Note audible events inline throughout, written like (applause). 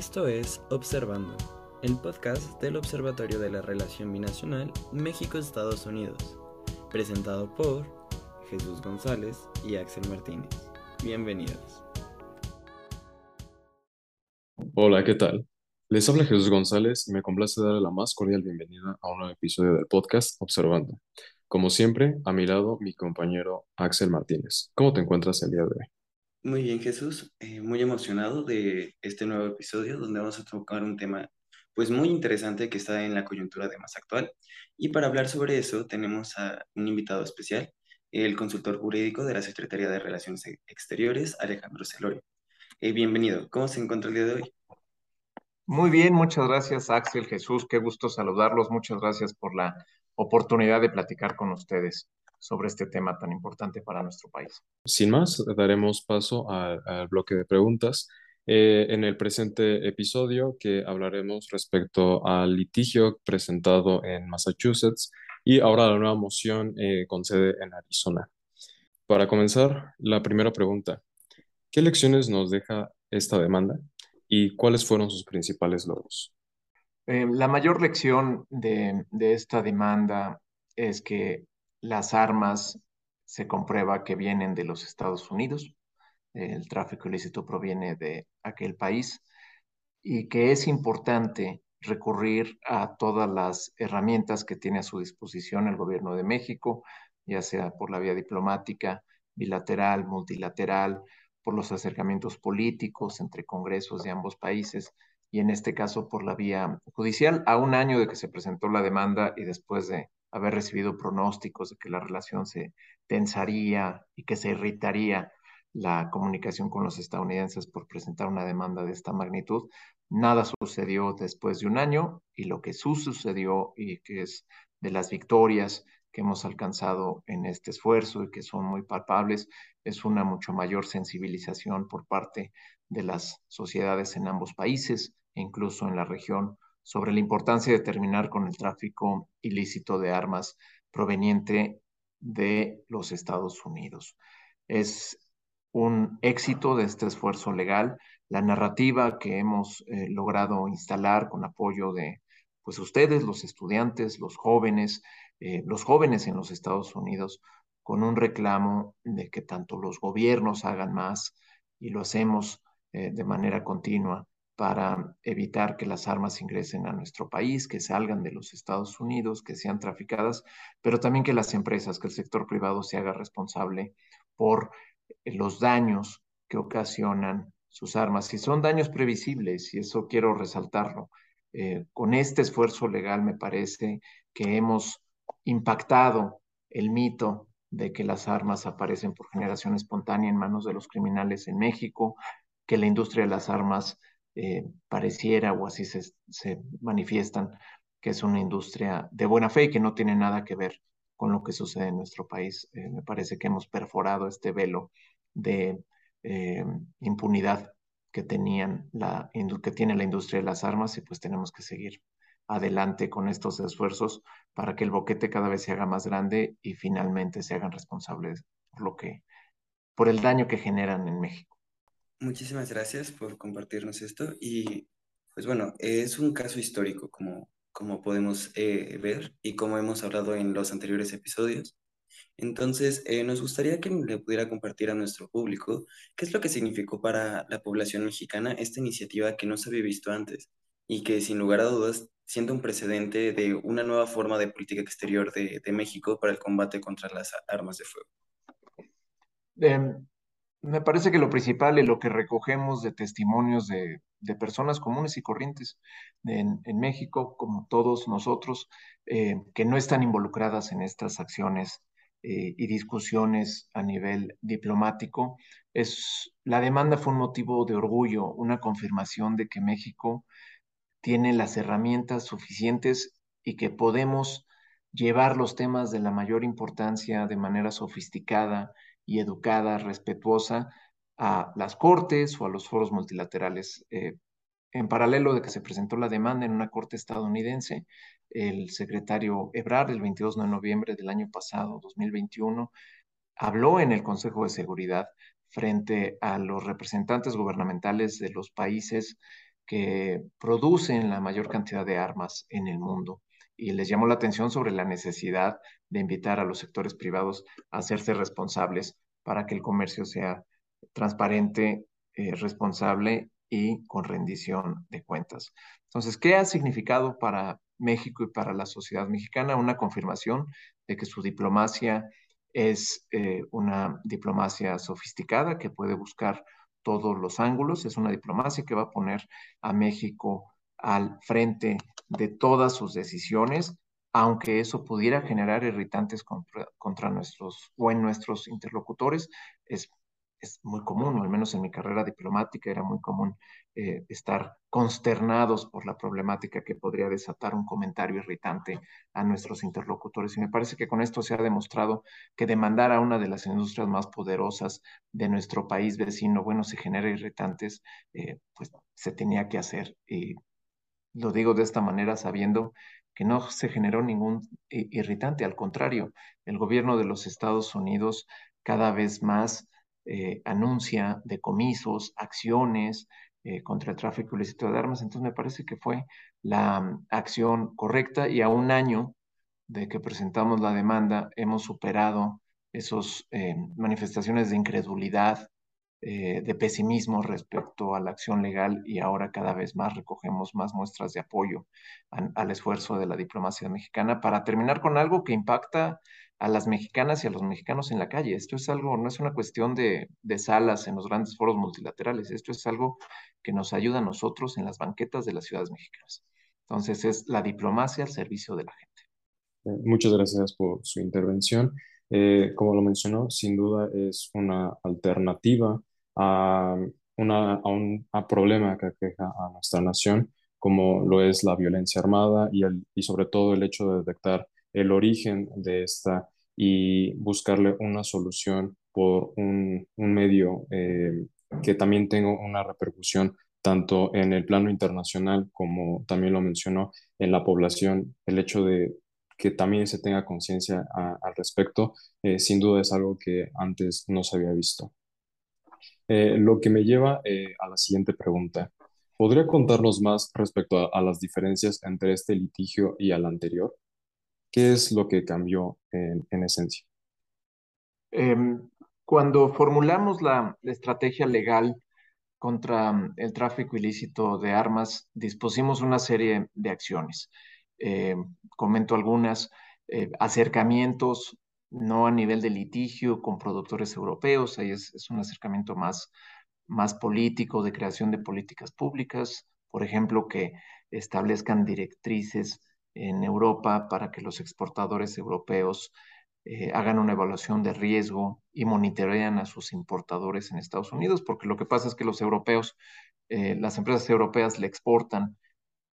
Esto es Observando, el podcast del Observatorio de la Relación Binacional México-Estados Unidos, presentado por Jesús González y Axel Martínez. Bienvenidos. Hola, ¿qué tal? Les habla Jesús González y me complace darle la más cordial bienvenida a un nuevo episodio del podcast Observando. Como siempre, a mi lado mi compañero Axel Martínez. ¿Cómo te encuentras el día de hoy? Muy bien, Jesús. Eh, muy emocionado de este nuevo episodio donde vamos a tocar un tema pues muy interesante que está en la coyuntura de más actual. Y para hablar sobre eso tenemos a un invitado especial, el consultor jurídico de la Secretaría de Relaciones Exteriores, Alejandro Celorio. Eh, bienvenido. ¿Cómo se encuentra el día de hoy? Muy bien, muchas gracias Axel, Jesús. Qué gusto saludarlos. Muchas gracias por la oportunidad de platicar con ustedes sobre este tema tan importante para nuestro país. Sin más, daremos paso al, bloque de preguntas. Eh, en el presente episodio que hablaremos respecto al litigio presentado en Massachusetts y ahora la nueva moción eh, con sede en Arizona. Para comenzar, la primera pregunta. ¿Qué lecciones nos deja esta demanda y cuáles fueron sus principales logros? Eh, la mayor lección de, de esta demanda es que las armas se comprueba que vienen de los Estados Unidos, el tráfico ilícito proviene de aquel país y que es importante recurrir a todas las herramientas que tiene a su disposición el gobierno de México, ya sea por la vía diplomática, bilateral, multilateral, por los acercamientos políticos entre congresos de ambos países y en este caso por la vía judicial, a un año de que se presentó la demanda y después de haber recibido pronósticos de que la relación se tensaría y que se irritaría la comunicación con los estadounidenses por presentar una demanda de esta magnitud. Nada sucedió después de un año y lo que sucedió y que es de las victorias que hemos alcanzado en este esfuerzo y que son muy palpables es una mucho mayor sensibilización por parte de las sociedades en ambos países e incluso en la región sobre la importancia de terminar con el tráfico ilícito de armas proveniente de los Estados Unidos. Es un éxito de este esfuerzo legal, la narrativa que hemos eh, logrado instalar con apoyo de pues ustedes, los estudiantes, los jóvenes, eh, los jóvenes en los Estados Unidos, con un reclamo de que tanto los gobiernos hagan más y lo hacemos eh, de manera continua para evitar que las armas ingresen a nuestro país, que salgan de los Estados Unidos, que sean traficadas, pero también que las empresas, que el sector privado se haga responsable por los daños que ocasionan sus armas. Y son daños previsibles, y eso quiero resaltarlo. Eh, con este esfuerzo legal me parece que hemos impactado el mito de que las armas aparecen por generación espontánea en manos de los criminales en México, que la industria de las armas eh, pareciera o así se, manifiestan que es una industria de buena fe y que no tiene nada que ver con lo que sucede en nuestro país. Eh, me parece que hemos perforado este velo de eh, impunidad que tenían la que tiene la industria de las armas y pues tenemos que seguir adelante con estos esfuerzos para que el boquete cada vez se haga más grande y finalmente se hagan responsables por lo que por el daño que generan en México. Muchísimas gracias por compartirnos esto y pues bueno, es un caso histórico como, como podemos eh, ver y como hemos hablado en los anteriores episodios. Entonces, eh, nos gustaría que le pudiera compartir a nuestro público qué es lo que significó para la población mexicana esta iniciativa que no se había visto antes y que sin lugar a dudas siente un precedente de una nueva forma de política exterior de, de México para el combate contra las armas de fuego. Em, me parece que lo principal y lo que recogemos de testimonios de, personas comunes y corrientes en, México, como todos nosotros, eh, que no están involucradas en estas acciones eh, y discusiones a nivel diplomático, es la demanda fue un motivo de orgullo, una confirmación de que México tiene las herramientas suficientes y que podemos llevar los temas de la mayor importancia de manera sofisticada y educada, respetuosa a las cortes o a los foros multilaterales. Eh, en paralelo de que se presentó la demanda en una corte estadounidense, el secretario Ebrard, el 22 de noviembre del año pasado, 2021, habló en el Consejo de Seguridad frente a los representantes gubernamentales de los países que producen la mayor cantidad de armas en el mundo. Y les llamó la atención sobre la necesidad de invitar a los sectores privados a hacerse responsables para que el comercio sea transparente, eh, responsable y con rendición de cuentas. Entonces, ¿qué ha significado para México y para la sociedad mexicana? Una confirmación de que su diplomacia es eh, una diplomacia sofisticada que puede buscar todos los ángulos, es una diplomacia que va a poner a México al frente de todas sus decisiones, aunque eso pudiera generar irritantes contra, contra nuestros o en nuestros interlocutores, es es muy común, al menos en mi carrera diplomática era muy común eh, estar consternados por la problemática que podría desatar un comentario irritante a nuestros interlocutores. Y me parece que con esto se ha demostrado que demandar a una de las industrias más poderosas de nuestro país vecino, bueno, se genera irritantes, eh, pues se tenía que hacer. Y lo digo de esta manera sabiendo que no se generó ningún irritante, al contrario, el gobierno de los Estados Unidos cada vez más eh, anuncia decomisos, acciones eh, contra el tráfico ilícito de armas. Entonces me parece que fue la acción correcta y a un año de que presentamos la demanda hemos superado esas eh, manifestaciones de incredulidad, de pesimismo respecto a la acción legal y ahora cada vez más recogemos más muestras de apoyo al esfuerzo de la diplomacia mexicana para terminar con algo que impacta a las mexicanas y a los mexicanos en la calle. Esto es algo, no es una cuestión de, salas en los grandes foros multilaterales, esto es algo que nos ayuda a nosotros en las banquetas de las ciudades mexicanas. Entonces es la diplomacia al servicio de la gente. Eh, muchas gracias por su intervención. Eh, como lo mencionó, sin duda es una alternativa a, una, a un problema que aqueja a nuestra nación, como lo es la violencia armada y, el, y sobre todo el hecho de detectar el origen de esta y buscarle una solución por un, medio eh, que también tenga una repercusión tanto en el plano internacional como también lo mencionó en la población, el hecho de que también se tenga conciencia al respecto, eh, sin duda es algo que antes no se había visto. Eh, lo que me lleva a la siguiente pregunta. ¿Podría contarnos más respecto a, las diferencias entre este litigio y el anterior? ¿Qué es lo que cambió en, esencia? Em, cuando formulamos la, estrategia legal contra mm, el tráfico ilícito de armas, dispusimos una serie de acciones. Em, comento algunas, eh, acercamientos, no a nivel de litigio con productores europeos, ahí es, un acercamiento más, más político, de creación de políticas públicas, por ejemplo, que establezcan directrices en Europa para que los exportadores europeos eh, hagan una evaluación de riesgo y monitorean a sus importadores en Estados Unidos, porque lo que pasa es que los europeos, eh, las empresas europeas le exportan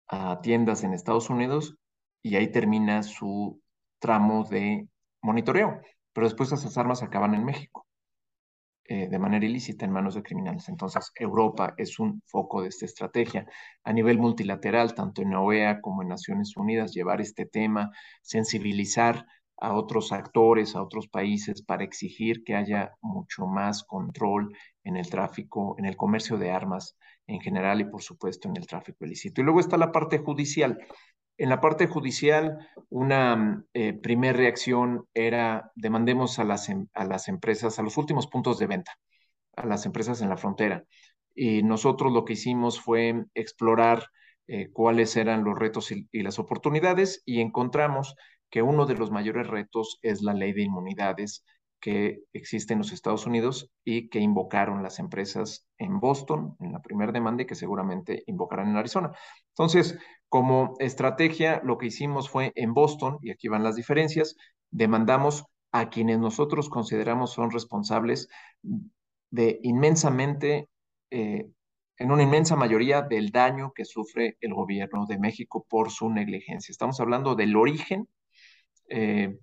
a tiendas en Estados Unidos y ahí termina su tramo de monitoreo, pero después esas armas acaban en México. Eh, de manera ilícita en manos de criminales. Entonces, Europa es un foco de esta estrategia. A nivel multilateral, tanto en OEA como en Naciones Unidas, llevar este tema, sensibilizar a otros actores, a otros países, para exigir que haya mucho más control en el tráfico, en el comercio de armas en general y, por supuesto, en el tráfico ilícito. Y luego está la parte judicial. En la parte judicial, una eh, primera reacción era demandemos a las, em, a las empresas, a los últimos puntos de venta, a las empresas en la frontera. Y nosotros lo que hicimos fue explorar eh, cuáles eran los retos y, las oportunidades y encontramos que uno de los mayores retos es la ley de inmunidades que existe en los Estados Unidos y que invocaron las empresas en Boston en la primera demanda y que seguramente invocarán en Arizona. Entonces, como estrategia, lo que hicimos fue en Boston, y aquí van las diferencias, demandamos a quienes nosotros consideramos son responsables de inmensamente, eh, en una inmensa mayoría del daño que sufre el gobierno de México por su negligencia. Estamos hablando del origen eh,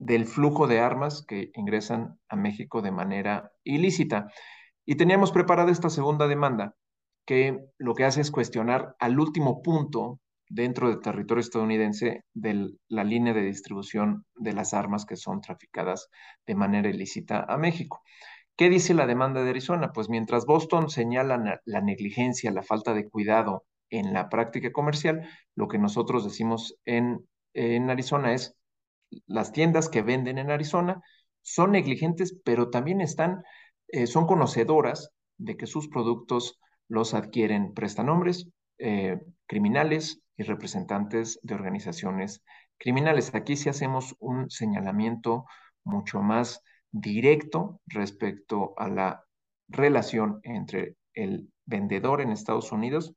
del flujo de armas que ingresan a México de manera ilícita. Y teníamos preparada esta segunda demanda, que lo que hace es cuestionar al último punto dentro del territorio estadounidense de la línea de distribución de las armas que son traficadas de manera ilícita a México. ¿Qué dice la demanda de Arizona? Pues mientras Boston señala la negligencia, la falta de cuidado en la práctica comercial, lo que nosotros decimos en, en Arizona es las tiendas que venden en Arizona son negligentes, pero también están, eh, son conocedoras de que sus productos los adquieren prestanombres, eh, criminales y representantes de organizaciones criminales. Aquí sí hacemos un señalamiento mucho más directo respecto a la relación entre el vendedor en Estados Unidos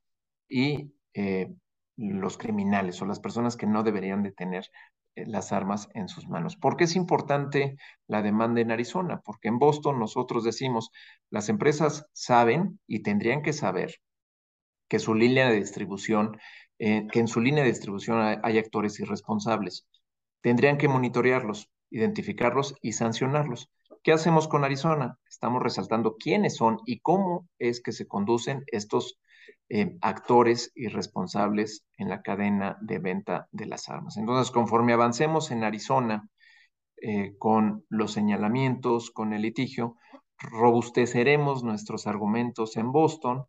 y eh, los criminales o las personas que no deberían de tener las armas en sus manos. ¿Por qué es importante la demanda en Arizona? Porque en Boston nosotros decimos, las empresas saben y tendrían que saber que su línea de distribución, eh, que en su línea de distribución hay, hay actores irresponsables. Tendrían que monitorearlos, identificarlos y sancionarlos. ¿Qué hacemos con Arizona? Estamos resaltando quiénes son y cómo es que se conducen estos actores y responsables en la cadena de venta de las armas. Entonces, conforme avancemos en Arizona eh, con los señalamientos, con el litigio, robusteceremos nuestros argumentos en Boston,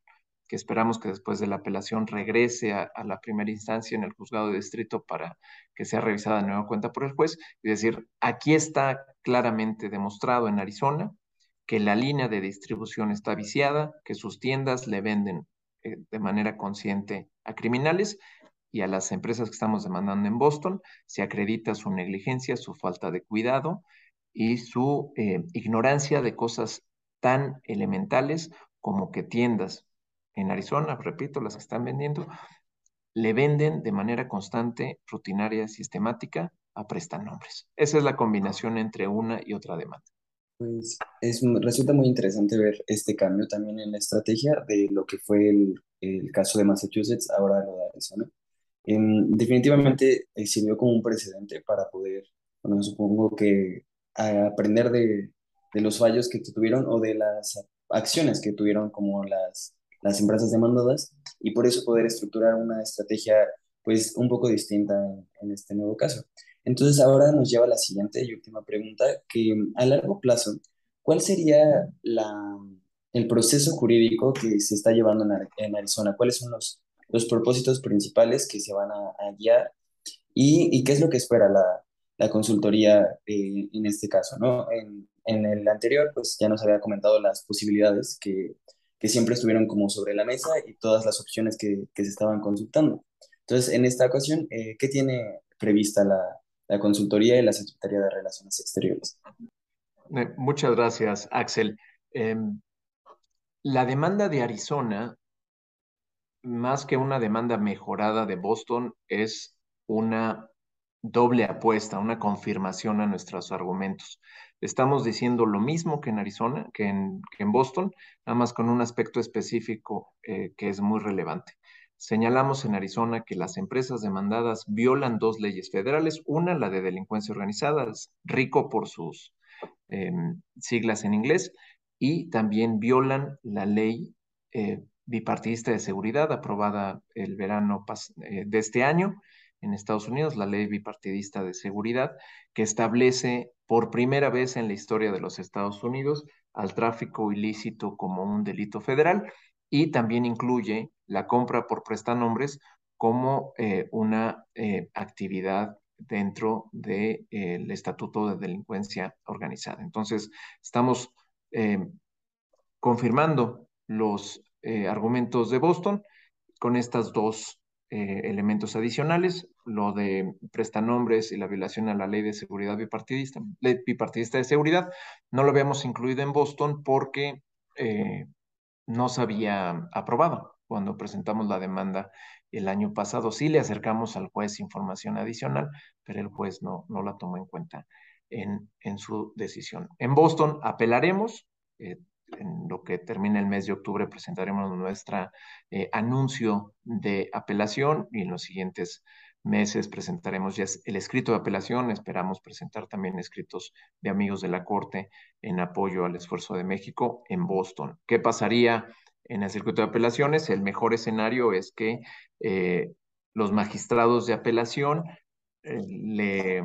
que esperamos que después de la apelación regrese a, la primera instancia en el juzgado de distrito para que sea revisada de nueva cuenta por el juez. Es decir, aquí está claramente demostrado en Arizona que la línea de distribución está viciada, que sus tiendas le venden eh, de manera consciente a criminales y a las empresas que estamos demandando en Boston se acredita su negligencia, su falta de cuidado y su eh, ignorancia de cosas tan elementales como que tiendas en Arizona, repito, las que están vendiendo, le venden de manera constante, rutinaria, sistemática a prestanombres. Esa es la combinación entre una y otra demanda. Pues es, resulta muy interesante ver este cambio también en la estrategia de lo que fue el, el caso de Massachusetts, ahora lo de Arizona. Em, definitivamente eh, sirvió como un precedente para poder, bueno, supongo que aprender de, de los fallos que tuvieron o de las acciones que tuvieron como las, las empresas demandadas y por eso poder estructurar una estrategia pues un poco distinta en, en este nuevo caso. Entonces ahora nos lleva a la siguiente y última pregunta, que a largo plazo, ¿cuál sería la, el proceso jurídico que se está llevando en, Arizona? ¿Cuáles son los, los propósitos principales que se van a, guiar? ¿Y, ¿Y, qué es lo que espera la, la consultoría eh, en este caso? ¿no? En, en, el anterior, pues ya nos había comentado las posibilidades que, que siempre estuvieron como sobre la mesa y todas las opciones que, que se estaban consultando. Entonces, en esta ocasión, eh, ¿qué tiene prevista la, la consultoría y la Secretaría de Relaciones Exteriores. Eh, muchas gracias, Axel. Eh, la demanda de Arizona, más que una demanda mejorada de Boston, es una doble apuesta, una confirmación a nuestros argumentos. Estamos diciendo lo mismo que en Arizona, que en, que en Boston, nada más con un aspecto específico eh, que es muy relevante. Señalamos en Arizona que las empresas demandadas violan dos leyes federales, una la de delincuencia organizada, rico por sus eh, siglas en inglés, y también violan la ley eh, bipartidista de seguridad aprobada el verano eh, de este año en Estados Unidos, la ley bipartidista de seguridad, que establece por primera vez en la historia de los Estados Unidos al tráfico ilícito como un delito federal y también incluye la compra por prestanombres como eh, una eh, actividad dentro del de, Estatuto de Delincuencia Organizada. Entonces, estamos eh, confirmando los argumentos de Boston con estos dos elementos adicionales, lo de prestanombres y la violación a la ley de seguridad bipartidista, ley bipartidista de seguridad. No lo habíamos incluido en Boston porque no se había aprobado cuando presentamos la demanda el año pasado. Sí le acercamos al juez información adicional, pero el juez no, no la tomó en cuenta en, en su decisión. En Boston apelaremos. Eh, en lo que termina el mes de octubre presentaremos nuestro eh, anuncio de apelación y en los siguientes meses presentaremos ya el escrito de apelación. Esperamos presentar también escritos de amigos de la Corte en apoyo al esfuerzo de México en Boston. ¿Qué pasaría en el circuito de apelaciones? El mejor escenario es que eh, los magistrados de apelación eh, le,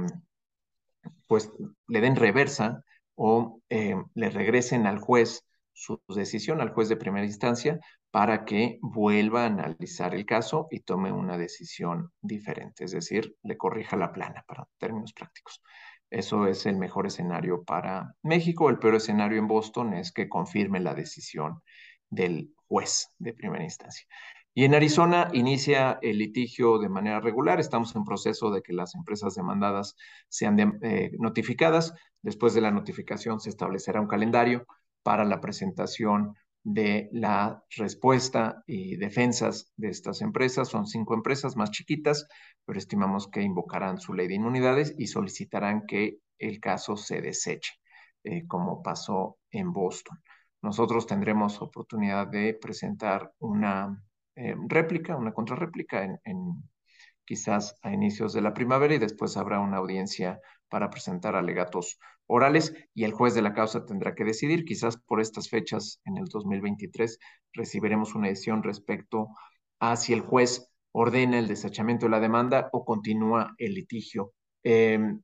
pues, le den reversa o eh, le regresen al juez su decisión, al juez de primera instancia, para que vuelva a analizar el caso y tome una decisión diferente, es decir, le corrija la plana para términos prácticos. Eso es el mejor escenario para México. El peor escenario en Boston es que confirme la decisión del juez de primera instancia. Y en Arizona inicia el litigio de manera regular. Estamos en proceso de que las empresas demandadas sean eh, notificadas. Después de la notificación se establecerá un calendario para la presentación de la respuesta y defensas de estas empresas. Son cinco empresas más chiquitas, pero estimamos que invocarán su ley de inmunidades y solicitarán que el caso se deseche, eh, como pasó en Boston. Nosotros tendremos oportunidad de presentar una eh, réplica, una contrarréplica en, en, quizás a inicios de la primavera y después habrá una audiencia para presentar alegatos orales y el juez de la causa tendrá que decidir. Quizás por estas fechas, en el 2023, recibiremos una decisión respecto a si el juez ordena el desechamiento de la demanda o continúa el litigio. Em,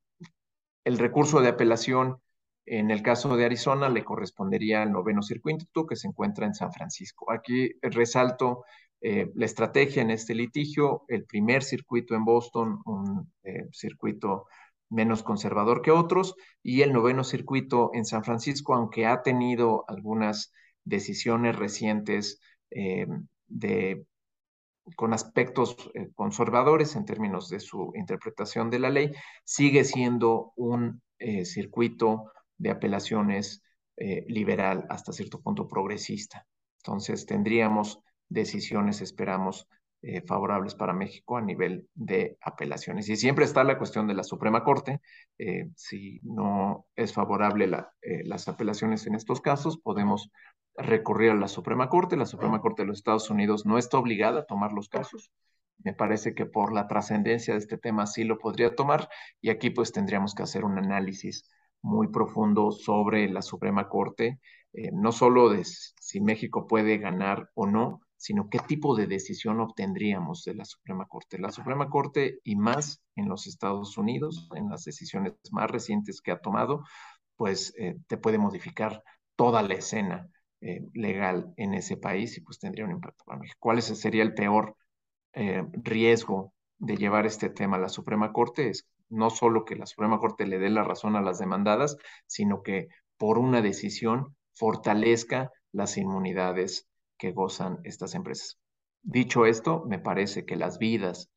el recurso de apelación en el caso de Arizona le correspondería al noveno circuito que se encuentra en San Francisco. Aquí resalto eh, la estrategia en este litigio, el primer circuito en Boston, un eh, circuito menos conservador que otros, y el noveno circuito en San Francisco, aunque ha tenido algunas decisiones recientes eh, de, con aspectos eh, conservadores en términos de su interpretación de la ley, sigue siendo un eh, circuito de apelaciones liberal hasta cierto punto progresista. Entonces tendríamos decisiones, esperamos, eh, favorables para México a nivel de apelaciones. Y siempre está la cuestión de la Suprema Corte. Eh, si no es favorable eh, las apelaciones en estos casos, podemos recurrir a la Suprema Corte. La Suprema Corte de los Estados Unidos no está obligada a tomar los casos. Me parece que por la trascendencia de este tema sí lo podría tomar y aquí pues tendríamos que hacer un análisis muy profundo sobre la Suprema Corte, no solo de si México puede ganar o no, sino qué tipo de decisión obtendríamos de la Suprema Corte. La Suprema Corte y más en los Estados Unidos, en las decisiones más recientes que ha tomado, pues eh, te puede modificar toda la escena eh, legal en ese país y pues tendría un impacto para México. ¿Cuál sería el peor eh, riesgo de llevar este tema a la Suprema Corte? Es no solo que la Suprema Corte le dé la razón a las demandadas, sino que por una decisión fortalezca las inmunidades que gozan estas empresas. Dicho esto, me parece que las vidas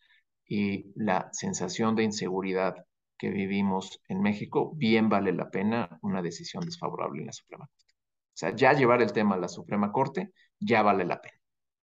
y la sensación de inseguridad que vivimos en México, bien vale la pena una decisión desfavorable en la Suprema Corte. O sea, ya llevar el tema a la Suprema Corte ya vale la pena.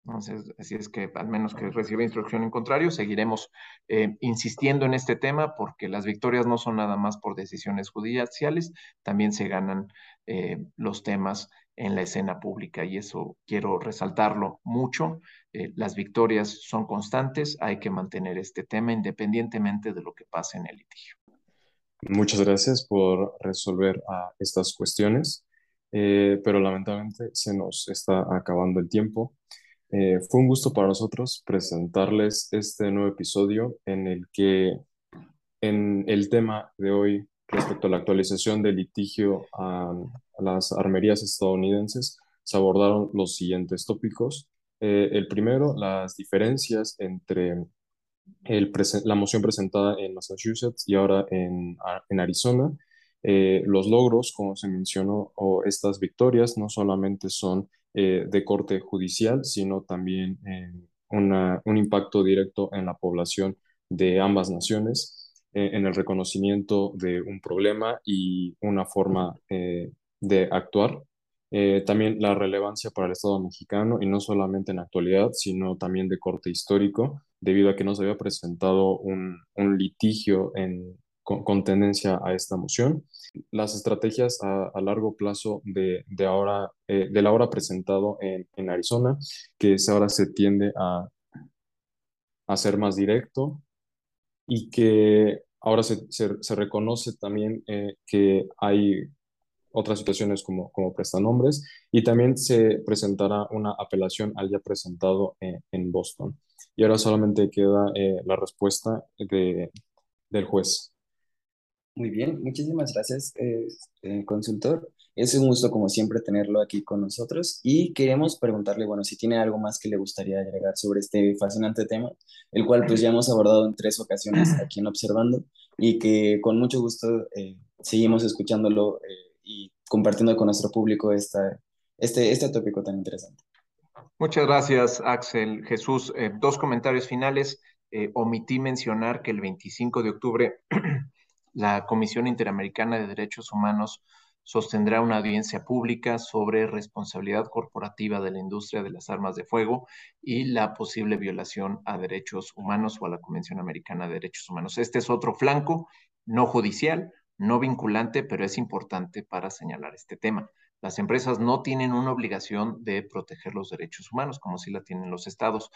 Entonces, así es que al menos que reciba instrucción en contrario, seguiremos eh, insistiendo en este tema porque las victorias no son nada más por decisiones judiciales, también se ganan eh, los temas en la escena pública y eso quiero resaltarlo mucho. Eh, las victorias son constantes, hay que mantener este tema independientemente de lo que pase en el litigio. Muchas gracias por resolver estas cuestiones, eh, pero lamentablemente se nos está acabando el tiempo. Eh, fue un gusto para nosotros presentarles este nuevo episodio en el que en el tema de hoy respecto a la actualización del litigio a, las armerías estadounidenses, se abordaron los siguientes tópicos. Eh, el primero, las diferencias entre el la moción presentada en Massachusetts y ahora en, en Arizona. Eh, los logros, como se mencionó, o estas victorias no solamente son eh, de corte judicial, sino también una, un impacto directo en la población de ambas naciones en el reconocimiento de un problema y una forma eh, de actuar. Eh, también la relevancia para el Estado mexicano, y no solamente en actualidad, sino también de corte histórico, debido a que no se había presentado un, un litigio en, con, tendencia a esta moción. Las estrategias a, a largo plazo de, de ahora, de la hora presentado en, en Arizona, que ahora se tiende a, a ser más directo y que Ahora se, se, reconoce también eh, que hay otras situaciones como, como prestanombres y también se presentará una apelación al ya presentado eh, en Boston. Y ahora solamente queda eh, la respuesta de, del juez. Muy bien, muchísimas gracias, consultor. Es un gusto, como siempre, tenerlo aquí con nosotros y queremos preguntarle, bueno, si tiene algo más que le gustaría agregar sobre este fascinante tema, el cual pues ya hemos abordado en tres ocasiones (clears throat) aquí en Observando y que con mucho gusto eh, seguimos escuchándolo eh, y compartiendo con nuestro público esta, este, este tópico tan interesante. Muchas gracias, Axel. Jesús, eh, dos comentarios finales. omití mencionar que el 25 de octubre (clears throat) la Comisión Interamericana de Derechos Humanos sostendrá una audiencia pública sobre responsabilidad corporativa de la industria de las armas de fuego y la posible violación a derechos humanos o a la Convención Americana de Derechos Humanos. Este es otro flanco no judicial, no vinculante, pero es importante para señalar este tema. Las empresas no tienen una obligación de proteger los derechos humanos, como sí la tienen los estados,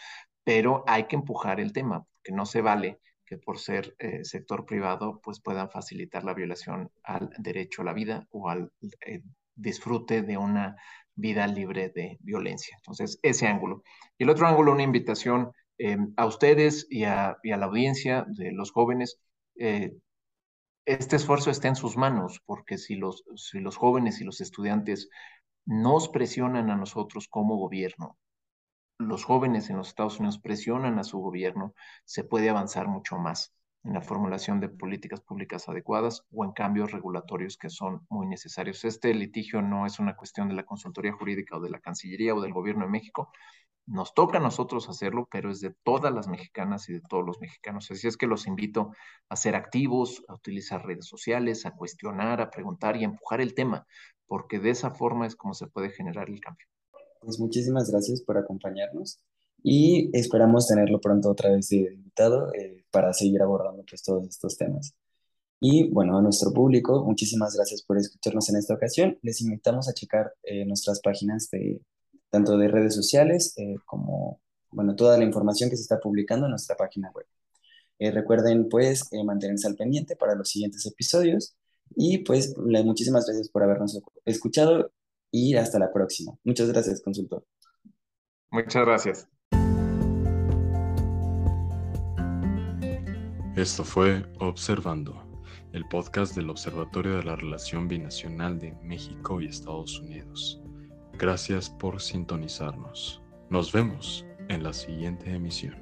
pero hay que empujar el tema, porque no se vale que por ser eh, sector privado, pues puedan facilitar la violación al derecho a la vida o al eh, disfrute de una vida libre de violencia. Entonces, ese ángulo. Y el otro ángulo, una invitación eh, a ustedes y a, la audiencia de los jóvenes. este esfuerzo está en sus manos, porque si los, si los jóvenes y los estudiantes nos presionan a nosotros como gobierno los jóvenes en los Estados Unidos presionan a su gobierno, se puede avanzar mucho más en la formulación de políticas públicas adecuadas o en cambios regulatorios que son muy necesarios. Este litigio no es una cuestión de la consultoría jurídica o de la Cancillería o del gobierno de México. Nos toca a nosotros hacerlo, pero es de todas las mexicanas y de todos los mexicanos. Así es que los invito a ser activos, a utilizar redes sociales, a cuestionar, a preguntar y a empujar el tema, porque de esa forma es como se puede generar el cambio. Pues muchísimas gracias por acompañarnos y esperamos tenerlo pronto otra vez de invitado eh, para seguir abordando pues todos estos temas. Y bueno, a nuestro público, muchísimas gracias por escucharnos en esta ocasión. Les invitamos a checar eh, nuestras páginas de tanto de redes sociales eh, como bueno, toda la información que se está publicando en nuestra página web. recuerden pues mantenerse al pendiente para los siguientes episodios y pues muchísimas gracias por habernos escuchado y hasta la próxima. Muchas gracias, consultor. Muchas gracias. Esto fue Observando, el podcast del Observatorio de la Relación Binacional de México y Estados Unidos. Gracias por sintonizarnos. Nos vemos en la siguiente emisión.